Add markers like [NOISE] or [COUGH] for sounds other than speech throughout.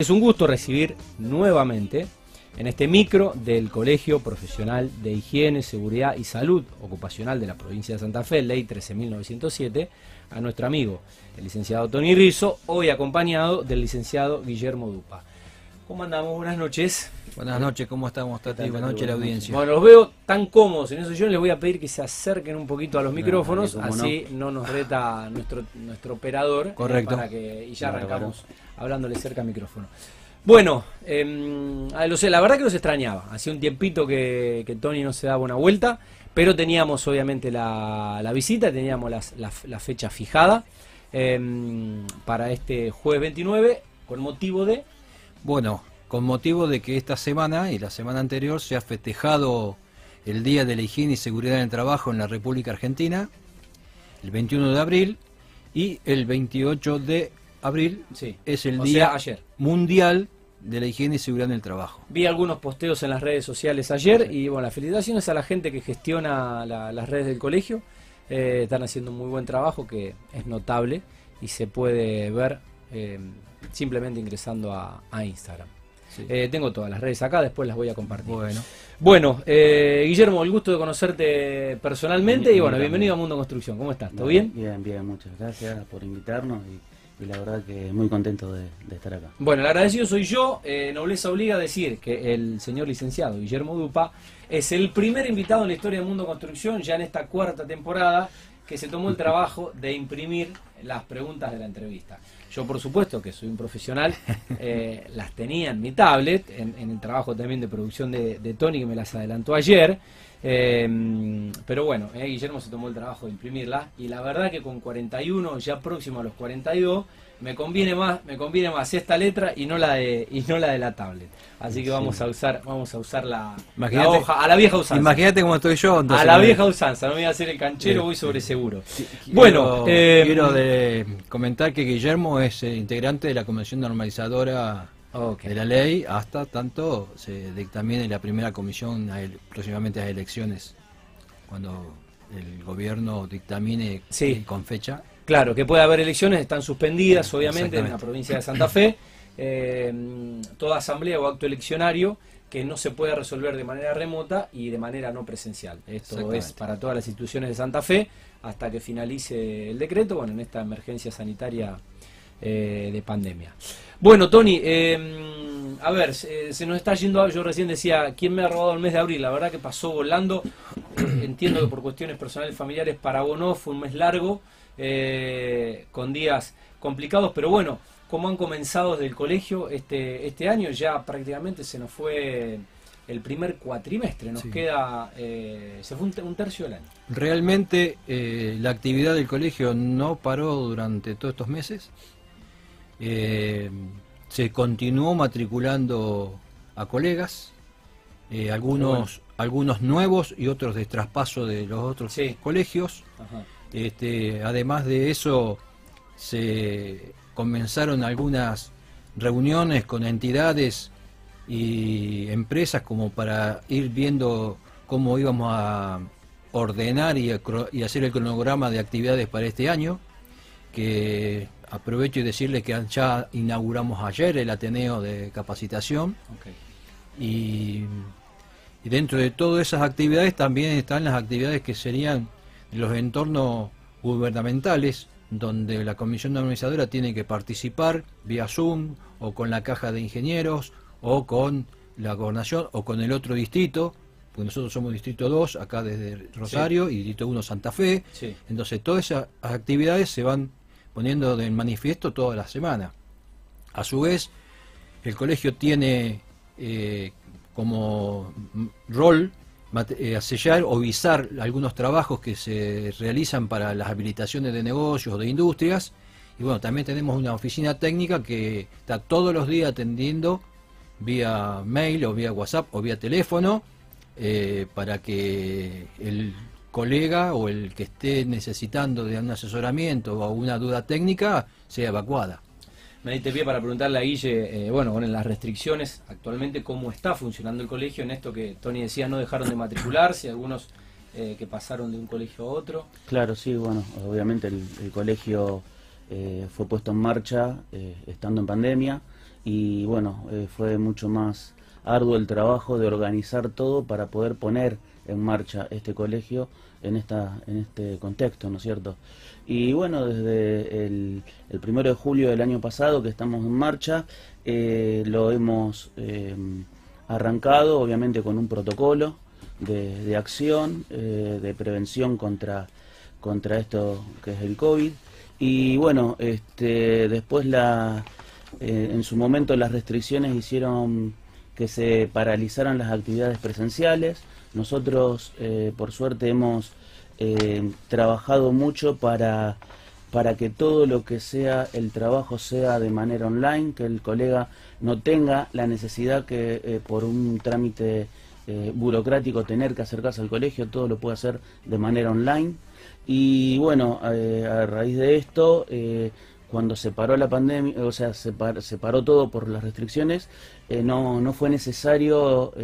Es un gusto recibir nuevamente en este micro del Colegio Profesional de Higiene, Seguridad y Salud Ocupacional de la provincia de Santa Fe, Ley 13.907, a nuestro amigo, el licenciado Tony Rizzo, hoy acompañado del licenciado Guillermo Dupa. ¿Cómo andamos? Buenas noches. Buenas noches, ¿cómo estamos, Tati? Buenas noches, la audiencia. Bueno, los veo tan cómodos en eso. Yo les voy a pedir que se acerquen un poquito a los micrófonos, no. así no. nos reta nuestro, nuestro operador. eh, Correcto. para que, y ya arrancamos hablándole cerca al micrófono. Bueno, eh, a- lo sé, la verdad que los extrañaba. Hacía un tiempito que, que Tony no se daba una vuelta, pero teníamos obviamente la, la visita, teníamos las- la, la fecha fijada eh, para este jueves 29 con motivo de... Bueno, con motivo de que esta semana y la semana anterior se ha festejado el Día de la Higiene y Seguridad en el Trabajo en la República Argentina, el 21 de abril, y el 28 de abril Sí, es el o Día sea, ayer. Mundial de la Higiene y Seguridad en el Trabajo. Vi algunos posteos en las redes sociales ayer y bueno, las felicitaciones a la gente que gestiona la- las redes del colegio. Eh, están haciendo un muy buen trabajo que es notable y se puede ver eh, simplemente ingresando a, a Instagram. Sí. Eh, tengo todas las redes acá, después las voy a compartir. Bueno, Bueno, eh, Guillermo, el gusto de conocerte personalmente y bueno, bien, bienvenido a. Mundo Construcción. ¿Cómo estás? ¿Todo bien? Bien, bien, muchas gracias por invitarnos y, y la verdad que muy contento de, de estar acá. Bueno, el agradecido soy yo. Eh, nobleza obliga a decir que el señor licenciado Guillermo Dupa es el primer invitado en la historia del mundo construcción, ya en esta cuarta temporada, que se tomó el trabajo de imprimir las preguntas de la entrevista. Yo, por supuesto, que soy un profesional, [LAUGHS] eh, las tenía en mi tablet, en, en el trabajo también de producción de, de Tony, que me las adelantó ayer. Eh, pero bueno, eh, Guillermo se tomó el trabajo de imprimirlas y la verdad que con 41, ya próximo a los 42, me conviene más, me conviene más esta letra y no la de y no la de la tablet. Así que Sí. vamos a usar vamos a usar la, hoja a la vieja usanza. imagínate cómo estoy yo. a la vieja usanza, no voy a hacer el canchero, Sí. voy sobre seguro. Quiero- Bueno, eh, quiero de comentar que Guillermo es eh, integrante de la Comisión Normalizadora de la ley hasta tanto se dictamine la primera comisión a el- próximamente a las elecciones, cuando el gobierno dictamine con fecha. Claro, que puede haber elecciones, están suspendidas obviamente en la provincia de Santa Fe. Eh, toda asamblea o acto eleccionario que no se puede resolver de manera remota y de manera no presencial. Esto es para todas las instituciones de Santa Fe hasta que finalice el decreto, bueno, en esta emergencia sanitaria eh, de pandemia. Bueno, Tony, eh, a ver, se, se nos está yendo, yo recién decía, ¿quién me ha robado el mes de abril? La verdad que pasó volando. [CLEARS THROAT] Entiendo que por cuestiones personales familiares para vos no, fue un mes largo, eh, con días complicados, pero bueno, ¿cómo han comenzado desde el colegio este, este año? Ya prácticamente se nos fue el primer cuatrimestre, nos Sí. queda, eh, se fue un, te- un tercio del año. Realmente eh, la actividad del colegio no paró durante todos estos meses. Eh, se continuó matriculando a colegas, algunos, algunos nuevos y otros de traspaso de los otros Sí. colegios. Ajá. Este, además de eso, se comenzaron algunas reuniones con entidades y empresas como para ir viendo cómo íbamos a ordenar y, a cro- y hacer el cronograma de actividades para este año, que aprovecho y decirles que ya inauguramos ayer el Ateneo de Capacitación. Y dentro de todas esas actividades también están las actividades que serían los entornos gubernamentales, donde la comisión normalizadora tiene que participar vía Zoom o con la caja de ingenieros o con la gobernación o con el otro distrito, porque nosotros somos distrito 2 acá desde Rosario y distrito 1 Santa Fe, Sí. entonces todas esas actividades se van poniendo de manifiesto toda la semana. A su vez, el colegio tiene eh, como rol sellar o visar algunos trabajos que se realizan para las habilitaciones de negocios o de industrias. Y bueno, también tenemos una oficina técnica que está todos los días atendiendo vía mail o vía WhatsApp o vía teléfono eh, para que el colega o el que esté necesitando de un asesoramiento o una duda técnica sea evacuada. Me diste pie para preguntarle a Guille, eh, bueno, con las restricciones actualmente, cómo está funcionando el colegio en esto que Tony decía, no dejaron de matricularse, algunos eh, que pasaron de un colegio a otro. Claro, sí, bueno, obviamente el, el colegio eh, fue puesto en marcha eh, estando en pandemia y bueno, eh, fue mucho más arduo el trabajo de organizar todo para poder poner en marcha este colegio en, esta, en este contexto, ¿no es cierto? Y bueno, desde el, primero de julio del año pasado que estamos en marcha, eh, lo hemos eh, arrancado obviamente con un protocolo de, de acción, eh, de prevención contra, contra esto que es el COVID. Y bueno, este, después la, eh, en su momento las restricciones hicieron que se paralizaran las actividades presenciales. Nosotros, eh, por suerte, hemos eh, trabajado mucho para, para que todo lo que sea el trabajo sea de manera online, que el colega no tenga la necesidad que eh, por un trámite burocrático tener que acercarse al colegio, todo lo puede hacer de manera online. Y bueno, a raíz de esto, cuando se paró la pandemia, o sea, se, par- se paró todo por las restricciones, no, no fue necesario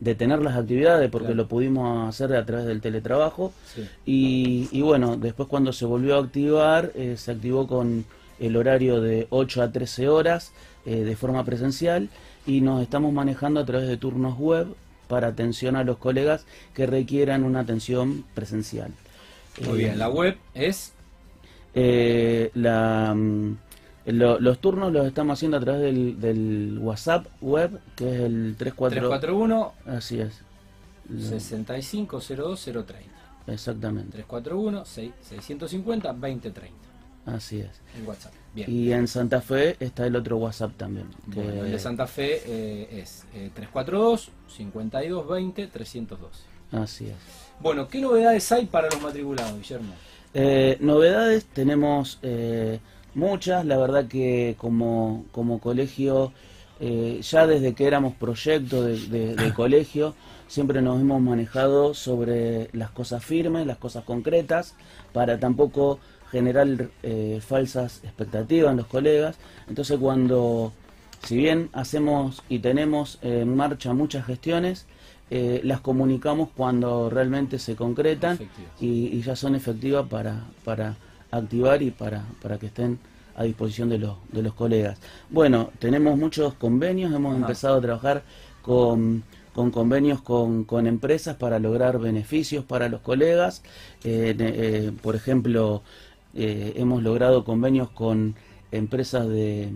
detener las actividades porque Claro. lo pudimos hacer a través del teletrabajo. Sí. Y, y bueno, después cuando se volvió a activar, eh, se activó con el horario de 8 a 13 horas eh, de forma presencial y nos estamos manejando a través de turnos web para atención a los colegas que requieran una atención presencial. Muy Eh, bien, la web es eh, la, mm, lo- los turnos los estamos haciendo a través del, del WhatsApp web, que es el 34... 341 Así es. Lo- 6502 Exactamente, 341 650 2030 así es. en WhatsApp. Bien. Y en Santa Fe está el otro WhatsApp también. que- Bueno, el de Santa Fe eh, es eh, 342 5220 312. Así es. Bueno, ¿qué novedades hay para los matriculados, Guillermo? Eh, novedades tenemos eh, muchas, la verdad que como, como colegio, eh, ya desde que éramos proyecto de, de- de colegio, siempre nos hemos manejado sobre las cosas firmes, las cosas concretas, para tampoco generar eh, falsas expectativas en los colegas. Entonces cuando, si bien hacemos y tenemos en marcha muchas gestiones, eh, las comunicamos cuando realmente se concretan y, y ya son efectivas para, para activar y para, para que estén a disposición de los, de los colegas. Bueno, tenemos muchos convenios, hemos Ajá. empezado a trabajar con, con convenios con, con empresas para lograr beneficios para los colegas. Eh, eh, por ejemplo, eh, hemos logrado convenios con empresas de,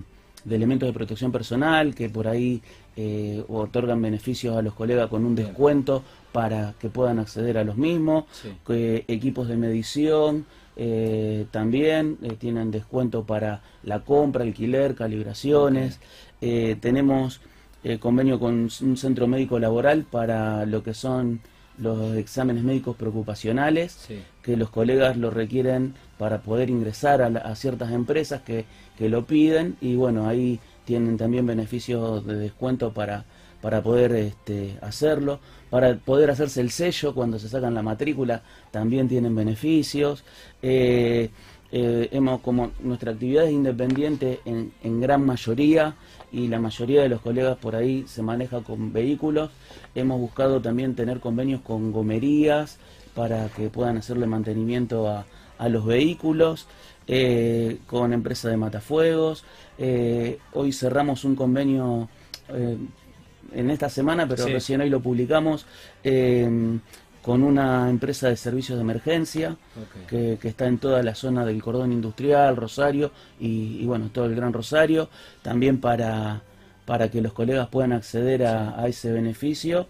de elementos de protección personal que por ahí eh, otorgan beneficios a los colegas con un descuento para que puedan acceder a los mismos Sí. que equipos de medición eh, también eh, tienen descuento para la compra, alquiler, calibraciones. Eh, tenemos convenio con un centro médico laboral para lo que son los exámenes médicos preocupacionales, Sí. que los colegas lo requieren para poder ingresar a, la- a ciertas empresas que, que lo piden y bueno, ahí tienen también beneficios de descuento para, para poder este, hacerlo. Para poder hacerse el sello cuando se sacan la matrícula también tienen beneficios. Eh, eh, hemos como nuestra actividad es independiente en, gran mayoría y la mayoría de los colegas por ahí se maneja con vehículos. Hemos buscado también tener convenios con gomerías para que puedan hacerle mantenimiento a, a los vehículos, eh, con empresas de matafuegos. Hoy cerramos un convenio en esta semana, pero Sí. recién hoy lo publicamos, eh, con una empresa de servicios de emergencia que, que está en toda la zona del cordón industrial, Rosario y, y, bueno, todo el Gran Rosario, también para, para que los colegas puedan acceder a, a ese beneficio.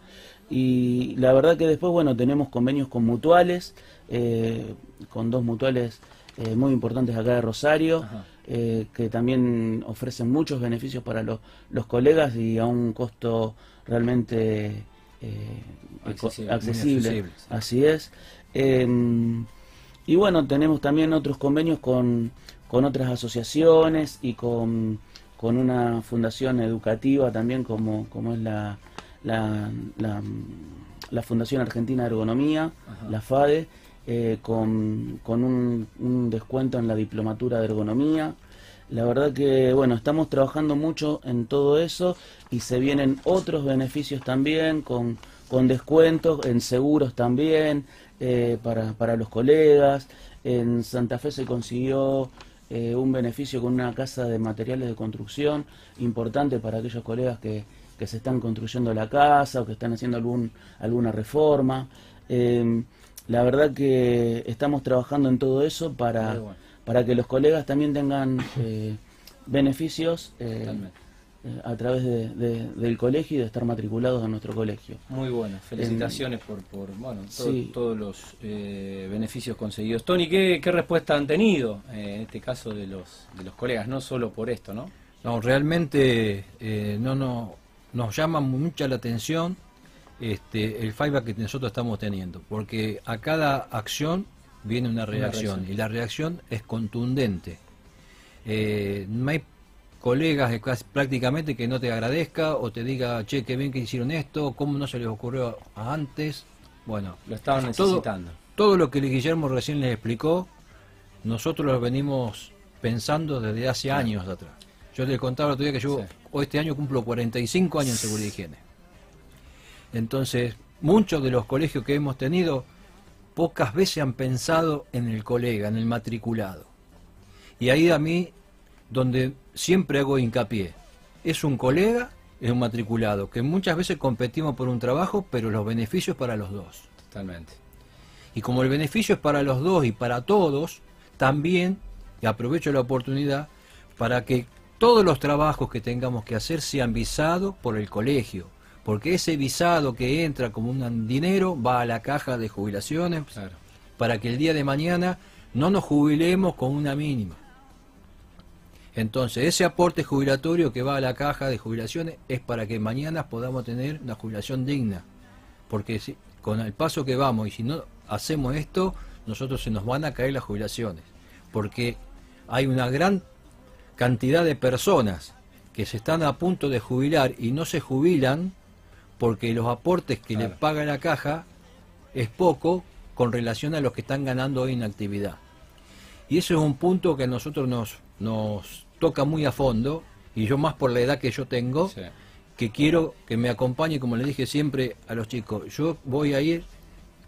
Y la verdad que después, bueno, tenemos convenios con mutuales, eh, con dos mutuales eh, muy importantes acá de Rosario, Ajá. Eh, que también ofrecen muchos beneficios para los, los colegas y a un costo realmente eh, Accesible, muy accesible. accesible, sí. Así es. Eh, y bueno, tenemos también otros convenios con, con otras asociaciones y con, con una fundación educativa también como, como es la, la, la, la Fundación Argentina de Ergonomía, Ajá. la FADE, eh, con, con un, descuento en la diplomatura de ergonomía. La verdad que, bueno, estamos trabajando mucho en todo eso y se vienen otros beneficios también con, con descuentos, en seguros también, eh, para, para los colegas. En Santa Fe se consiguió eh, un beneficio con una casa de materiales de construcción importante para aquellos colegas que, que se están construyendo la casa o que están haciendo algún, alguna reforma. Eh, la verdad que estamos trabajando en todo eso para, bueno. para que los colegas también tengan eh, beneficios eh, eh, a través de- de- del colegio y de estar matriculados en nuestro colegio. Muy bueno, felicitaciones por, por bueno, todo- Sí. todos los eh, beneficios conseguidos. Tony, ¿qué, qué respuesta han tenido eh, en este caso de los, de los colegas? No solo por esto, ¿no? No, realmente eh, no, no, nos llama mucha la atención este, el feedback que nosotros estamos teniendo, porque a cada acción viene una reacción, y la reacción es contundente. Eh, no hay colegas prácticamente que no te agradezca o te diga, che, qué bien que hicieron esto, cómo no se les ocurrió antes. Bueno, Lo estaban necesitando. todo lo que Guillermo recién les explicó, nosotros lo venimos pensando desde hace años atrás. Yo les contaba el otro día que yo Sí. hoy este año cumplo 45 años en seguridad y higiene. Entonces, muchos de los colegios que hemos tenido, pocas veces han pensado en el colega, en el matriculado. Y ahí a mí, donde siempre hago hincapié, es un colega, es un matriculado, que muchas veces competimos por un trabajo, pero los beneficios para los dos. Totalmente. Y como el beneficio es para los dos y para todos, también, y aprovecho la oportunidad, para que todos los trabajos que tengamos que hacer sean visados por el colegio. Porque ese visado que entra como un dinero va a la caja de jubilaciones Claro. para que el día de mañana no nos jubilemos con una mínima. Entonces, ese aporte jubilatorio que va a la caja de jubilaciones es para que mañana podamos tener una jubilación digna. Porque si, con el paso que vamos y si no hacemos esto, nosotros se nos van a caer las jubilaciones. Porque hay una gran cantidad de personas que se están a punto de jubilar y no se jubilan porque los aportes que Claro. les paga la caja es poco con relación a los que están ganando hoy en actividad. Y eso es un punto que a nosotros nos, nos toca muy a fondo, y yo más por la edad que yo tengo, Sí. que quiero que me acompañe, como le dije siempre a los chicos, yo voy a ir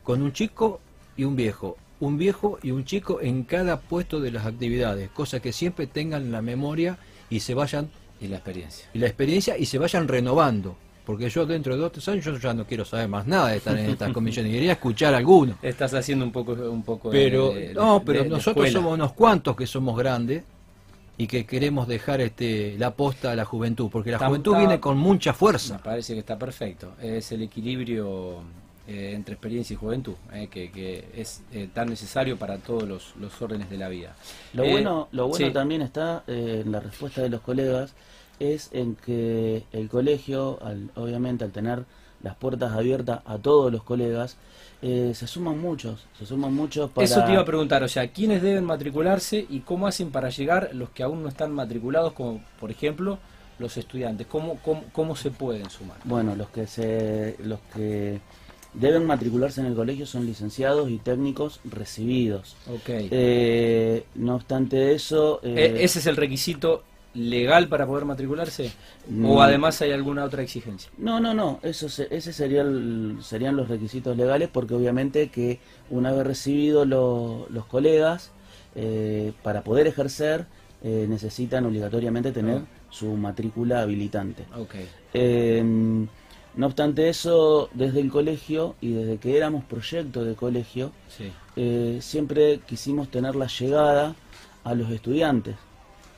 con un chico y un viejo, un viejo y un chico en cada puesto de las actividades, cosa que siempre tengan la memoria y se vayan, Y la experiencia. y la experiencia y se vayan renovando. Porque yo dentro de dos tres años yo ya no quiero saber más nada de estar en estas comisiones, quería escuchar a alguno. Estás haciendo un poco, un poco de- Pero de- no, pero de nosotros somos unos cuantos que somos grandes y que queremos dejar este la posta a la juventud, porque la Está- juventud está- viene con mucha Me fuerza. parece que está perfecto. Es el equilibrio eh, entre experiencia y juventud, eh, que, que es eh, tan necesario para todos los, los órdenes de la vida. Lo Eh, bueno, lo bueno sí. también está eh, en la respuesta de los colegas es en que el colegio, al- obviamente al tener las puertas abiertas a todos los colegas, eh, se suman muchos, se suman muchos para... Eso te iba a preguntar, o sea, ¿quiénes deben matricularse y cómo hacen para llegar los que aún no están matriculados, como por ejemplo los estudiantes? ¿Cómo, cómo, cómo se pueden sumar? Bueno, los que se, los que deben matricularse en el colegio son licenciados y técnicos recibidos. Ok. Eh, no obstante eso, eh, Eh, ¿Ese es el requisito legal para poder matricularse? ¿O además hay alguna otra exigencia? No, no, no, eso se- ese sería el- serían los requisitos legales porque obviamente que una vez recibidos lo- los colegas, eh, para poder ejercer eh, necesitan obligatoriamente tener Ah. su matrícula habilitante. Ok. Eh, no obstante eso, desde el colegio y desde que éramos proyecto de colegio, Sí. siempre quisimos tener la llegada a los estudiantes.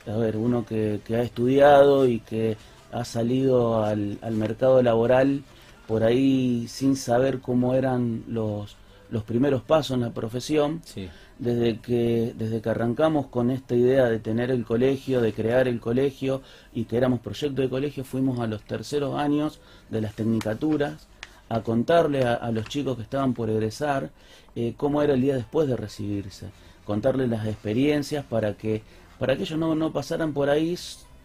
A ver, uno que, que ha estudiado y que ha salido al, al mercado laboral por ahí sin saber cómo eran los, los primeros pasos en la profesión, Sí. desde que, desde que arrancamos con esta idea de tener el colegio, de crear el colegio y que éramos proyecto de colegio, fuimos a los terceros años de las tecnicaturas a contarle a, a los chicos que estaban por egresar eh, cómo era el día después de recibirse, contarles las experiencias para que, para que ellos no, no pasaran por ahí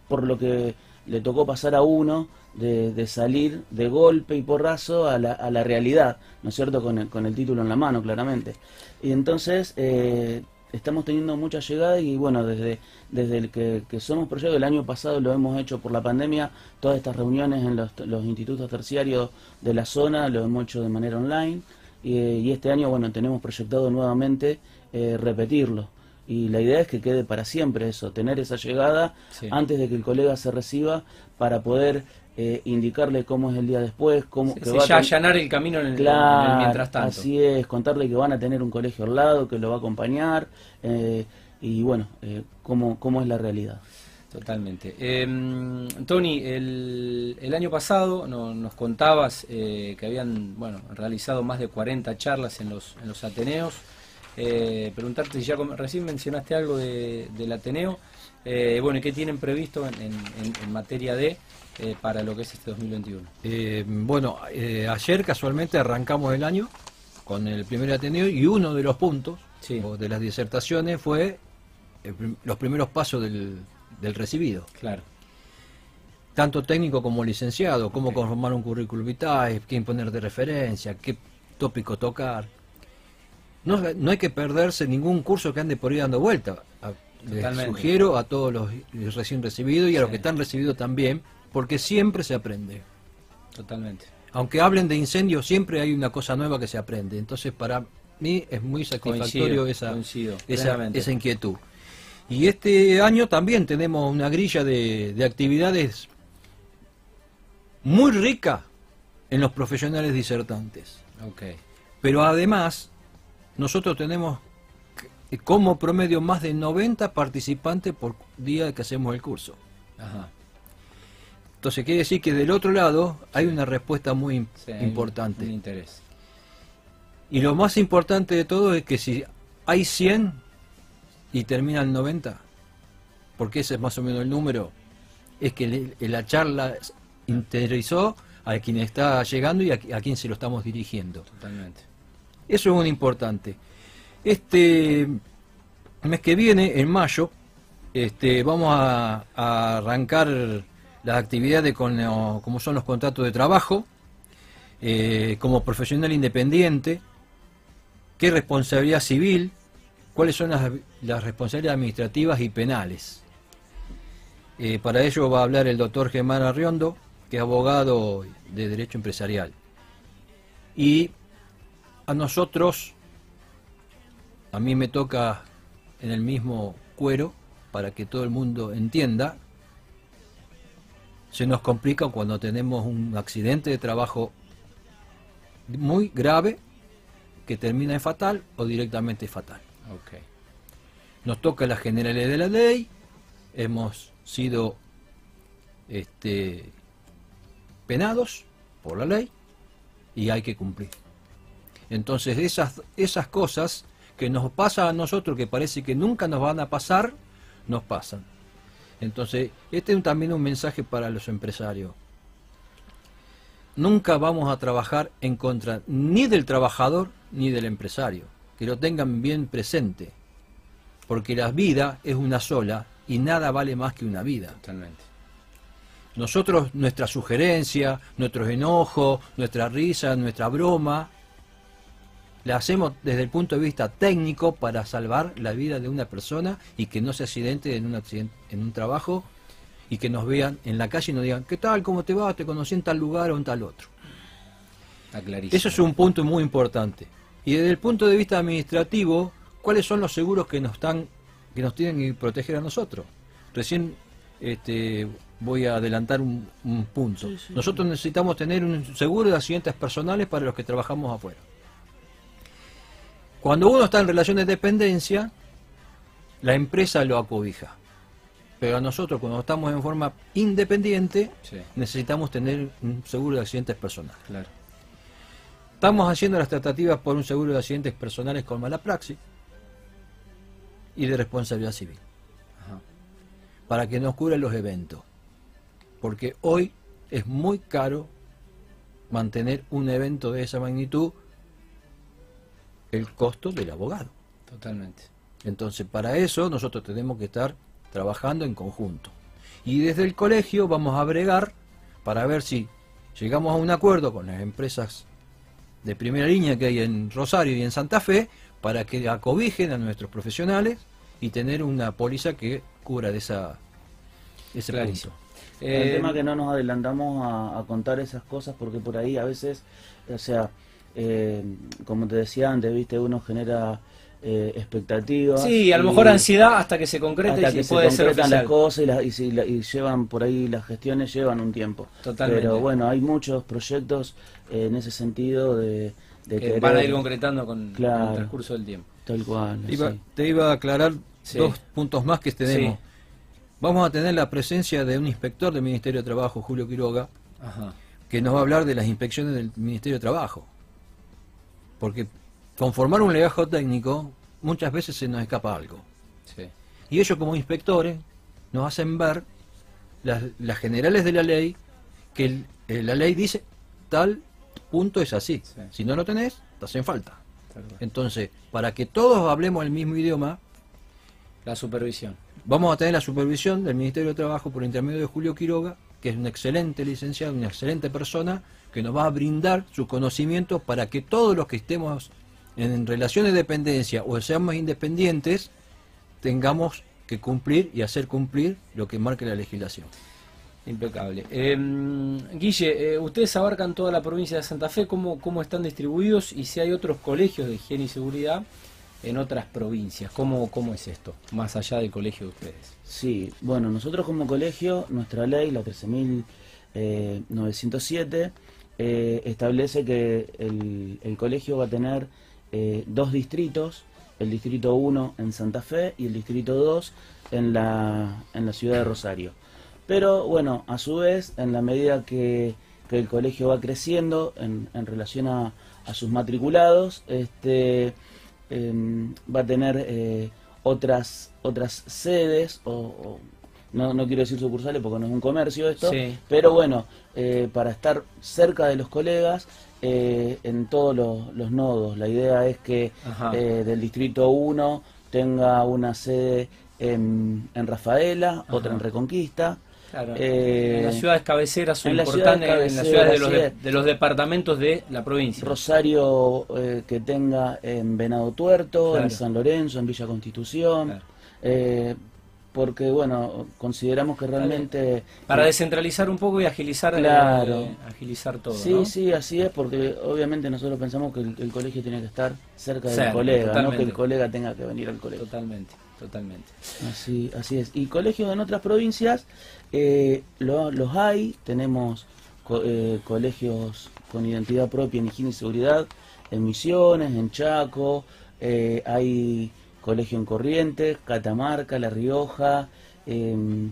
por lo que le tocó pasar a uno de, salir de golpe y porrazo a la, a la realidad, ¿no es cierto? Con el, con el título en la mano, claramente. Y entonces eh, estamos teniendo mucha llegada y bueno, desde, desde el que, que somos proyecto, el año pasado lo hemos hecho por la pandemia, todas estas reuniones en los, institutos terciarios de la zona lo hemos hecho de manera online y, y este año, bueno, tenemos proyectado nuevamente eh, repetirlo. Y la idea es que quede para siempre eso, tener esa llegada Sí. antes de que el colega se reciba para poder eh, indicarle cómo es el día después, cómo Sí, que sí, va a ya allanar el camino en el, en el Claro, mientras tanto. así es, contarle que van a tener un colegio al lado, que lo va a acompañar eh, y bueno, eh, cómo, cómo es la realidad. Totalmente. Eh, Tony, el, el año pasado no- nos contabas eh, que habían bueno, realizado más de 40 charlas en los, en los Ateneos. Eh, preguntarte si ya recién mencionaste algo de- del Ateneo. Eh, bueno, ¿y qué tienen previsto en, en- en- en materia de eh, para lo que es este 2021? Eh, bueno, ayer casualmente arrancamos el año con el primer Ateneo y uno de los puntos Sí. o de las disertaciones fue el los primeros pasos del, del recibido, Claro. tanto técnico como licenciado, cómo conformar un currículum vitae, quién poner de referencia, qué tópico tocar. No, no hay que perderse ningún curso que ande por ahí dando vuelta. A- Les sugiero a todos los recién recibidos y a los que están recibidos también, porque siempre se aprende. Totalmente. Aunque hablen de incendios, siempre hay una cosa nueva que se aprende. Entonces, para mí es muy satisfactorio Coincido, esa, coincido, esa, esa inquietud. Y este año también tenemos una grilla de, de actividades muy rica en los profesionales disertantes. Ok. Pero además, nosotros tenemos como promedio más de 90 participantes por día que hacemos el curso. Ajá. Entonces quiere decir que del otro lado hay una respuesta muy Sí, importante. Un interés. Y lo más importante de todo es que si hay 100 y termina el 90, porque ese es más o menos el número, es que le- la charla interesó a quien está llegando y a, a quien se lo estamos dirigiendo. Totalmente. Eso es muy importante. Este mes que viene, en mayo, este, vamos a, arrancar las actividades con lo- como son los contratos de trabajo, eh, como profesional independiente, qué responsabilidad civil, cuáles son las, las responsabilidades administrativas y penales. Eh, para ello va a hablar el doctor Germán Arriondo, que es abogado de Derecho Empresarial. Y a nosotros, a mí me toca en el mismo cuero, para que todo el mundo entienda, se nos complica cuando tenemos un accidente de trabajo muy grave que termina en fatal o directamente fatal. Ok. Nos toca las generales de la ley, hemos sido este, penados por la ley y hay que cumplir. Entonces esas, esas cosas que nos pasan a nosotros, que parece que nunca nos van a pasar, nos pasan. Entonces, este es también un mensaje para los empresarios. Nunca vamos a trabajar en contra ni del trabajador ni del empresario. Que lo tengan bien presente. Porque la vida es una sola y nada vale más que una vida. Totalmente. Nosotros, nuestra sugerencia, nuestros enojos, nuestra risa, nuestra broma, la hacemos desde el punto de vista técnico para salvar la vida de una persona y que no se accidente en un, accidente, en un trabajo y que nos vean en la calle y nos digan, ¿qué tal? ¿Cómo te va? Te conocí en tal lugar o en tal otro. Está clarísimo. Eso es un punto muy importante. Y desde el punto de vista administrativo, ¿cuáles son los seguros que nos están que nos tienen que proteger a nosotros? Recién este, voy a adelantar un, un punto. Nosotros necesitamos tener un seguro de accidentes personales para los que trabajamos afuera. Cuando uno está en relación de dependencia, la empresa lo acobija. Pero a nosotros, cuando estamos en forma independiente, Sí, necesitamos tener un seguro de accidentes personales. claro. Estamos haciendo las tratativas por un seguro de accidentes personales con mala praxis y de responsabilidad civil, Ajá. para que nos cubran los eventos. Porque hoy es muy caro mantener un evento de esa magnitud, el costo del abogado. Totalmente. Entonces, para eso nosotros tenemos que estar trabajando en conjunto. Y desde el colegio vamos a bregar para ver si llegamos a un acuerdo con las empresas de primera línea que hay en Rosario y en Santa Fe para que acobijen a nuestros profesionales y tener una póliza que cubra de esa ese Clarísimo. punto. El Eh, tema que no nos adelantamos a, a contar esas cosas porque por ahí a veces, o sea, eh, como te decía antes, viste, uno genera eh, expectativas. Sí, a lo y- mejor ansiedad hasta que se concreta hasta y que se puede ser concretan las cosas y, la- y si la- y llevan por ahí las gestiones llevan un tiempo. Totalmente. Pero bueno, hay muchos proyectos eh, en ese sentido de, de que querer- van a ir concretando con, el transcurso del tiempo. tal cual. Te iba, sí. te iba a aclarar Sí. dos puntos más que tenemos. Sí. Vamos a tener la presencia de un inspector del Ministerio de Trabajo, Julio Quiroga, Ajá. que nos va a hablar de las inspecciones del Ministerio de Trabajo. Porque conformar un legajo técnico muchas veces se nos escapa algo. Sí. Y ellos como inspectores nos hacen ver las, las generales de la ley, que el- eh, la ley dice tal punto es así. Sí. Si no lo tenés, te hacen falta. Entonces, para que todos hablemos el mismo idioma, La supervisión. vamos a tener la supervisión del Ministerio de Trabajo por intermedio de Julio Quiroga, que es un excelente licenciado, una excelente persona, que nos va a brindar sus conocimientos para que todos los que estemos en relaciones de dependencia o seamos independientes, tengamos que cumplir y hacer cumplir lo que marque la legislación. Impecable. Eh, Guille, eh, ustedes abarcan toda la provincia de Santa Fe, ¿cómo, ¿cómo están distribuidos? Y si hay otros colegios de higiene y seguridad en otras provincias, ¿cómo, cómo es esto? Más allá del colegio de ustedes. Sí, bueno, nosotros como colegio, nuestra ley, la 13.907, eh, establece que el, colegio va a tener eh, dos distritos, el distrito 1 en Santa Fe y el distrito 2 en la, en la ciudad de Rosario. Pero bueno, a su vez, en la medida que, el colegio va creciendo en, en relación a, a sus matriculados, este, em, va a tener eh, otras otras sedes o- no, no quiero decir sucursales porque no es un comercio esto Sí. pero bueno eh, para estar cerca de los colegas eh, en todos los, los nodos la idea es que eh, del distrito 1 tenga una sede en, en Rafaela otra en Reconquista Claro. En las ciudades cabeceras son importantes, en las ciudades de los, de, los departamentos de la provincia. Rosario que tenga en Venado Tuerto, Claro. en San Lorenzo, en Villa Constitución, Claro. Eh, porque bueno, consideramos que realmente... Para descentralizar un poco y agilizar, eh, Claro. agilizar todo. Sí, ¿no? sí, así es, porque obviamente nosotros pensamos que el, el colegio tiene que estar cerca del colega, no que el colega tenga que venir al colegio. Totalmente, totalmente. Así, así es. Y colegios en otras provincias eh, lo- los hay. Tenemos co- eh, colegios con identidad propia en higiene y seguridad en Misiones, en Chaco. eh, hay colegio en Corrientes, Catamarca, La Rioja. em,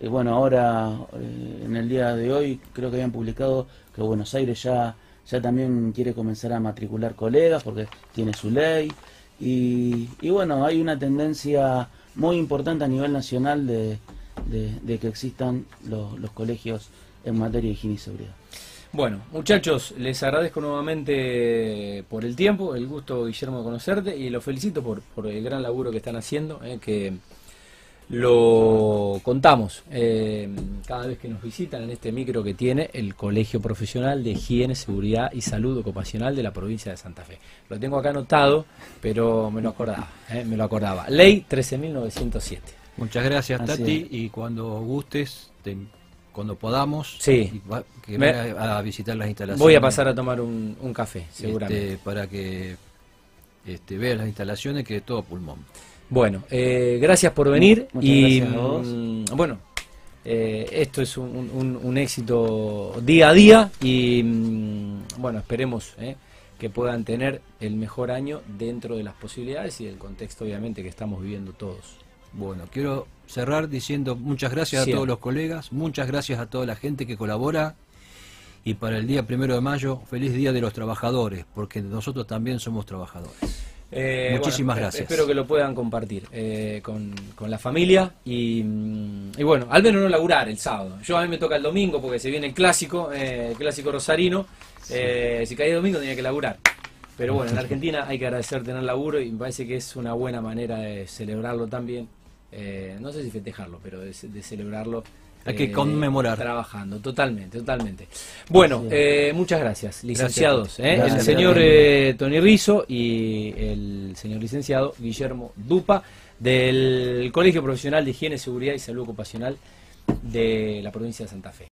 eh, bueno, ahora eh, en el día de hoy creo que habían publicado que Buenos Aires ya, ya también quiere comenzar a matricular colegas porque tiene su ley. Y, y bueno, hay una tendencia muy importante a nivel nacional de, de- que existan los colegios en materia de higiene y seguridad. Bueno, muchachos, les agradezco nuevamente por el tiempo, el gusto, Guillermo, de conocerte y los felicito por, por el gran laburo que están haciendo, eh, que lo contamos eh, cada vez que nos visitan en este micro que tiene el Colegio Profesional de Higiene, Seguridad y Salud Ocupacional de la provincia de Santa Fe. Lo tengo acá anotado, pero me lo acordaba, eh, me lo acordaba. Ley 13.907. Muchas gracias, Así Tati, y cuando gustes, te- cuando podamos, Sí. y va- que Me- venga a visitar las instalaciones. Voy a pasar a tomar un, un café, este, seguramente. para que este, veas las instalaciones, que es todo pulmón. Bueno, eh, gracias por venir Muchas y gracias a vos. mm, bueno, eh, esto es un, un- un éxito día a día y mm, bueno, esperemos eh, que puedan tener el mejor año dentro de las posibilidades y del contexto obviamente que estamos viviendo todos. Bueno, quiero cerrar diciendo muchas gracias a todos los colegas, muchas gracias a toda la gente que colabora y para el día primero de mayo, feliz día de los trabajadores, porque nosotros también somos trabajadores. Eh, Muchísimas bueno, gracias. Espero que lo puedan compartir eh, con, con la familia y, mm, y bueno, al menos no laburar el sábado. Yo a mí me toca el domingo porque se viene el clásico, eh, el clásico rosarino. Eh, si caía domingo tenía que laburar. Pero bueno, en Argentina hay que agradecer tener laburo y me parece que es una buena manera de celebrarlo también. Eh, no sé si festejarlo, pero de, de celebrarlo. Hay que eh, conmemorar. Trabajando, totalmente, totalmente. Bueno, eh, muchas gracias, licenciados. eh, Gracias, el señor eh, Tony Rizzo y el señor licenciado Guillermo Dupa del Colegio Profesional de Higiene, Seguridad y Salud Ocupacional de la provincia de Santa Fe.